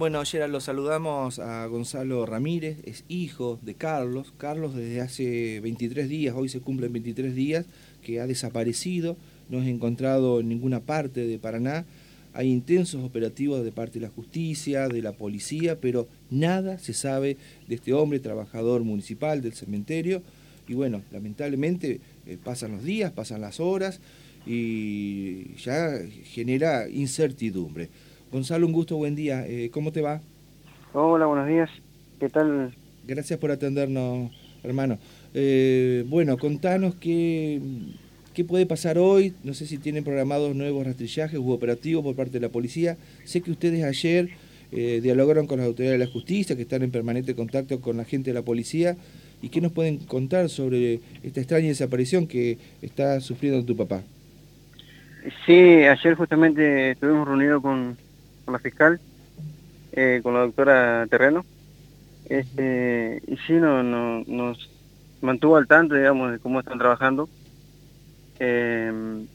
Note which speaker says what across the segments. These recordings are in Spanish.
Speaker 1: Bueno, ayer lo saludamos a Gonzalo Ramírez, es hijo de Carlos. Carlos desde hace 23 días, hoy se cumplen 23 días, que ha desaparecido, no es encontrado en ninguna parte de Paraná. Hay intensos operativos de parte de la justicia, de la policía, pero nada se sabe de este hombre, trabajador municipal del cementerio. Y bueno, lamentablemente eh, pasan los días, pasan las horas y ya genera incertidumbre. Gonzalo, un gusto, buen día. Eh, ¿Cómo te va?
Speaker 2: Hola, buenos días. ¿Qué tal?
Speaker 1: Gracias por atendernos, hermano. Eh, bueno, contanos qué, qué puede pasar hoy. No sé si tienen programados nuevos rastrillajes u operativos por parte de la policía. Sé que ustedes ayer eh, dialogaron con las autoridades de la justicia, que están en permanente contacto con la gente de la policía. ¿Y qué nos pueden contar sobre esta extraña desaparición que está sufriendo tu papá?
Speaker 2: Sí, ayer justamente estuvimos reunidos con con la fiscal, eh, con la doctora Terreno. Este, y sí, no, no, nos mantuvo al tanto, digamos, de cómo están trabajando. Em,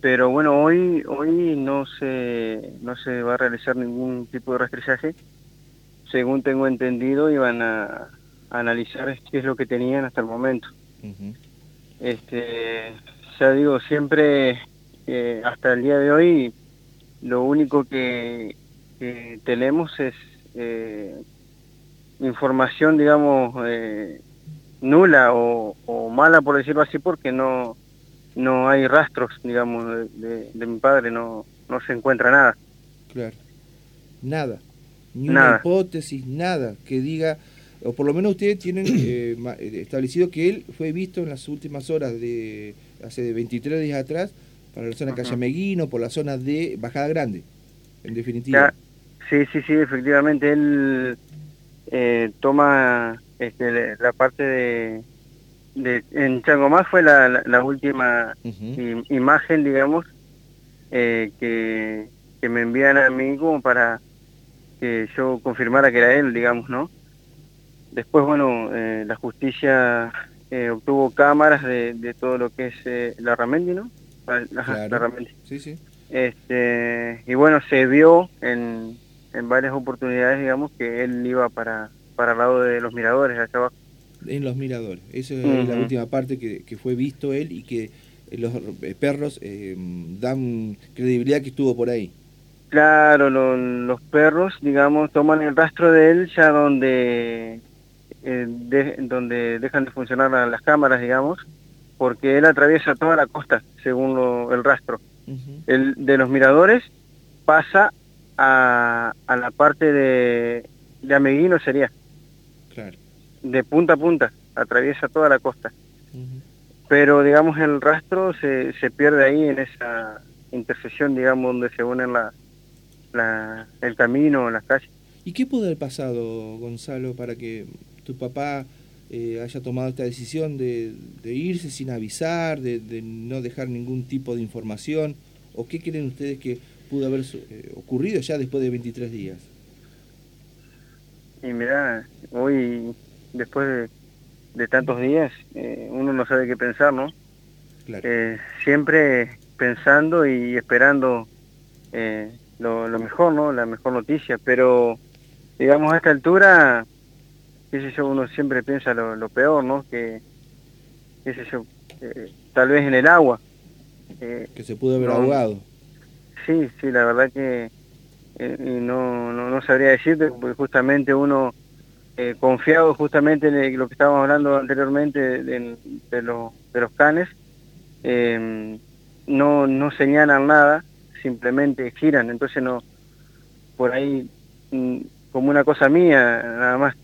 Speaker 2: pero bueno, hoy hoy no se, no se va a realizar ningún tipo de rastrillaje. Según tengo entendido, iban a, analizar qué es lo que tenían hasta el momento. este Ya digo, siempre, eh, hasta el día de hoy, lo único que, tenemos es eh, información, digamos, eh, nula o, mala, por decirlo así, porque no, no hay rastros, digamos, de, mi padre, no, no se encuentra nada.
Speaker 1: Claro, nada, ni una hipótesis, nada que diga, o por lo menos ustedes tienen eh, establecido que él fue visto en las últimas horas de hace 23 días atrás para la zona de Calle Meguino, por la zona de Bajada Grande, en definitiva.
Speaker 2: sí, sí, sí, efectivamente, él eh, toma este, la parte de, de en Changomás fue la, la, última imagen, digamos, eh, que, que me envían a mí como para que yo confirmara que era él, digamos, ¿no? Después, bueno, eh, la justicia obtuvo cámaras de, de, todo lo que es la Ramendi, ¿no?
Speaker 1: Sí, sí.
Speaker 2: Este, y bueno, se vio en, en varias oportunidades, digamos, que él iba para, para el lado de los miradores, allá abajo.
Speaker 1: En los miradores. Esa es la última parte que, que, fue visto él y que los eh, perros eh, dan credibilidad que estuvo por ahí.
Speaker 2: Claro, los perros, digamos, toman el rastro de él ya donde, eh, donde dejan de funcionar las cámaras, digamos, porque él atraviesa toda la costa, según el rastro. El de los miradores pasa a, a la parte de, de Ameguino sería.
Speaker 1: Claro.
Speaker 2: De punta a punta, atraviesa toda la costa. Pero, digamos, el rastro se, se pierde ahí en esa intersección, digamos, donde se unen la, la, el camino, las calles.
Speaker 1: ¿Y qué pudo haber pasado, Gonzalo, para que tu papá eh, haya tomado esta decisión de, irse sin avisar, de, no dejar ningún tipo de información? ¿O qué creen ustedes que pudo haber eh, ocurrido ya después de 23 días?
Speaker 2: Y mira, hoy, después de, tantos días, eh, uno no sabe qué pensar, ¿no? siempre pensando y esperando lo, lo mejor, ¿no? La mejor noticia, pero digamos a esta altura qué yo, uno siempre piensa lo, peor, ¿no? Que, qué sé yo, eh, tal vez en el agua.
Speaker 1: Eh, que se pudo haber ahogado.
Speaker 2: Sí, sí, la verdad que eh, no, no, no, sabría decirte, porque justamente uno, confiado justamente en lo que estábamos hablando anteriormente de, de, los canes, no, no señalan nada, simplemente giran, entonces no, por ahí, mm, como una cosa mía, nada más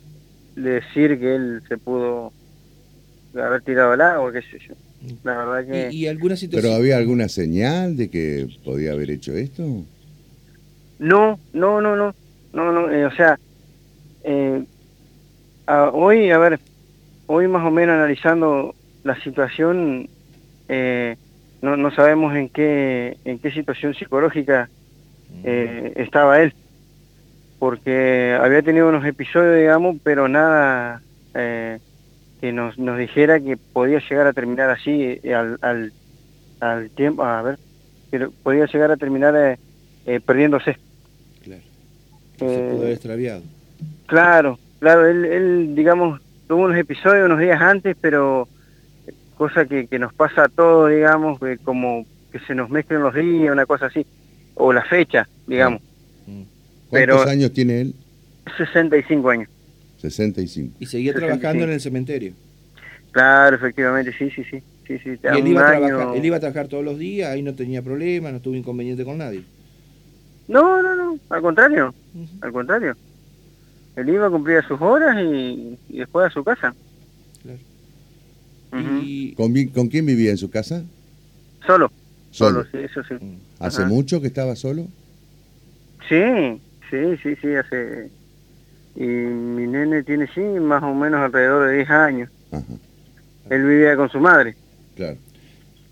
Speaker 2: decir que él se pudo haber tirado al agua, qué sé yo. La verdad que...
Speaker 1: ¿Y, alguna situación?
Speaker 3: ¿Pero había alguna señal de que podía haber hecho esto?
Speaker 2: No, no, no, no, no, no, eh, o sea, eh, hoy, a ver, hoy más o menos analizando la situación, eh, no, no sabemos en qué, en qué situación psicológica estaba él porque había tenido unos episodios, digamos, pero nada eh, que nos, nos dijera que podía llegar a terminar así eh, al, al, al tiempo, a ver, que podía llegar a terminar eh, perdiéndose.
Speaker 1: Claro, Se pudo haber extraviado.
Speaker 2: Claro, claro, él, él, digamos, tuvo unos episodios unos días antes, pero cosa que, que nos pasa a todos, digamos, como que se nos mezclen los días, una cosa así, o la fecha, digamos.
Speaker 3: Mm. ¿Cuántos años tiene él?
Speaker 2: 65 años.
Speaker 3: 65.
Speaker 1: ¿Y seguía trabajando en el cementerio?
Speaker 2: Claro, efectivamente, sí, sí, sí. sí, sí
Speaker 1: ¿Y él iba, a trabajar, él iba a trabajar todos los días, ahí no tenía problema, no tuvo inconveniente con nadie?
Speaker 2: No, no, no, al contrario, al contrario. Él iba a cumplir sus horas y, después a su casa.
Speaker 3: Claro. ¿Y ¿Con, ¿Con quién vivía en su casa?
Speaker 2: Solo. Solo, sí, eso sí.
Speaker 3: ¿Hace mucho que estaba solo?
Speaker 2: Sí, sí, sí, sí, hace... Y mi nene tiene, sí, más o menos alrededor de 10 años. Ajá. Él vivía con su madre.
Speaker 3: Claro.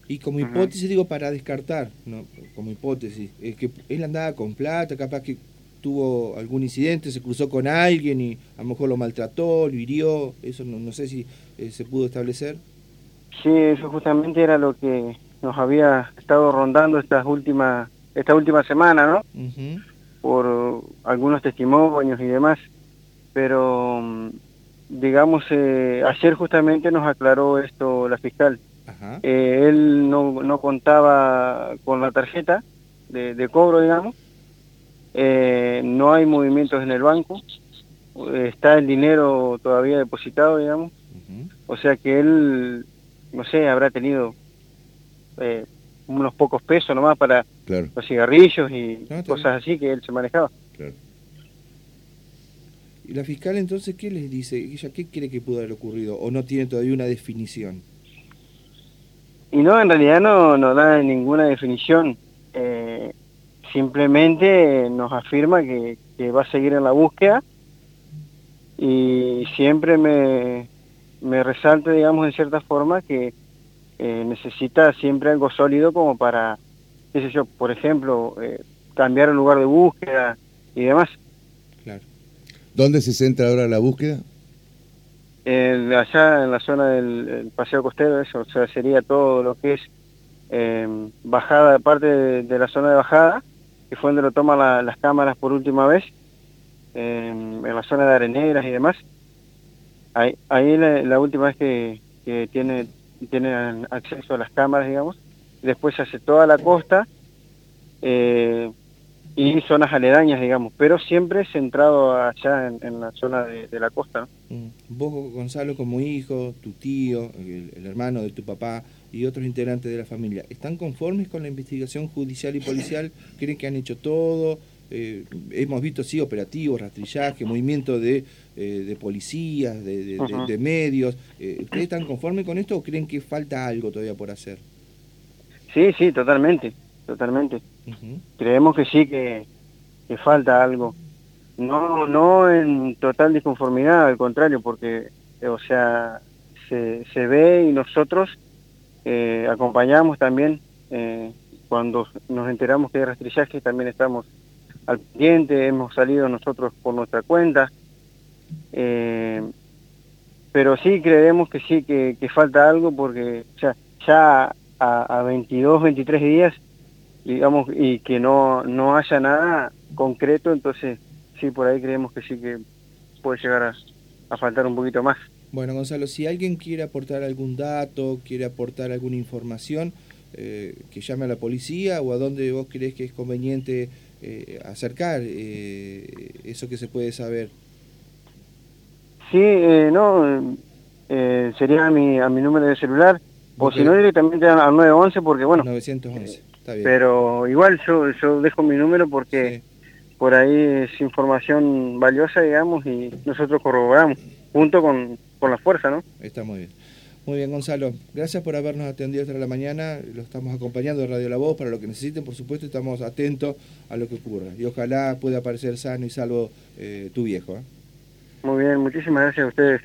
Speaker 1: Y como hipótesis, digo, para descartar, ¿no? como hipótesis, es que él andaba con plata, capaz que tuvo algún incidente, se cruzó con alguien y a lo mejor lo maltrató, lo hirió, eso no, no sé si eh, se pudo establecer.
Speaker 2: Sí, eso justamente era lo que nos había estado rondando estas últimas esta última semana, ¿no? Por algunos testimonios y demás, pero mm, digamos eh, ayer justamente nos aclaró esto la fiscal. Eh, él no, no contaba con la tarjeta de, cobro, digamos. Eh, no hay movimientos en el banco. está el dinero todavía depositado, digamos. O sea que él, no sé, habrá tenido unos pocos pesos nomás para los cigarrillos y cosas así que él se manejaba.
Speaker 1: ¿Y la fiscal entonces qué les dice? ¿Ella qué cree que pudo haber ocurrido? ¿O no tiene todavía una definición?
Speaker 2: Y no, en realidad no, no da ninguna definición. Eh, simplemente nos afirma que, que, va a seguir en la búsqueda y siempre me, me resalta, digamos, en cierta forma que eh, necesita siempre algo sólido como para, qué sé yo, por ejemplo, eh, cambiar el lugar de búsqueda y demás.
Speaker 3: Claro. ¿Dónde se centra ahora la búsqueda?
Speaker 2: allá en la zona del paseo costero, eso, o sea, sería todo lo que es eh, bajada, parte de, la zona de bajada, que fue donde lo toman las cámaras por última vez, en la zona de areneras y demás. Ahí, ahí la, la última vez que, que tiene tienen acceso a las cámaras, digamos. Después se hace toda la costa eh, y zonas aledañas, digamos, pero siempre centrado allá en, la zona de, la costa.
Speaker 1: Mm. Vos, Gonzalo, como hijo, tu tío, el, hermano de tu papá y otros integrantes de la familia, ¿están conformes con la investigación judicial y policial? ¿Creen que han hecho todo? Eh, hemos visto, sí, operativos, rastrillaje, movimiento de, eh, de policías, de, medios. Eh, ¿Ustedes están conformes con esto o creen que falta algo todavía por hacer?
Speaker 2: Sí, sí, totalmente, totalmente. Creemos que sí, que, que, falta algo. No, no en total disconformidad, al contrario, porque, o sea, se, se ve y nosotros acompañamos también cuando nos enteramos que hay rastrillaje, también estamos al pendiente, hemos salido nosotros por nuestra cuenta, eh, pero sí creemos que sí, que, falta algo porque ya, ya a, 22, 23 días, digamos, y que no, no haya nada concreto, entonces sí, por ahí creemos que sí que puede llegar a, a faltar un poquito más.
Speaker 1: Bueno, Gonzalo, si alguien quiere aportar algún dato, quiere aportar alguna información, eh, que llame a la policía o a dónde vos crees que es conveniente eh, acercar eh, eso que se puede saber.
Speaker 2: Sí, eh, no, eh, sería a mi, a mi número de celular, o si no directamente al 911, porque bueno...
Speaker 1: 911, está bien.
Speaker 2: Pero igual yo, yo dejo mi número porque por ahí es información valiosa, digamos, y nosotros corroboramos, junto con, con la fuerza, ¿no?
Speaker 1: Está muy bien. Muy bien, Gonzalo. Gracias por habernos atendido hasta la mañana. Lo estamos acompañando de Radio La Voz para lo que necesiten. Por supuesto, estamos atentos a lo que ocurra. Y ojalá pueda aparecer sano y salvo eh, tu viejo. ¿eh?
Speaker 2: Muy bien, muchísimas gracias a ustedes.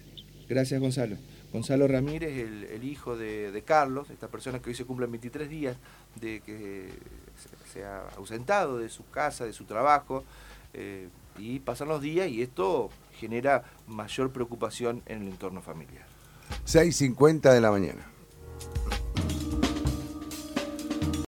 Speaker 1: Gracias, Gonzalo. Gonzalo Ramírez, el, hijo de, Carlos, esta persona que hoy se cumplen 23 días de que se, ha ausentado de su casa, de su trabajo, eh, y pasan los días y esto genera mayor preocupación en el entorno familiar.
Speaker 3: 6.50 de la mañana.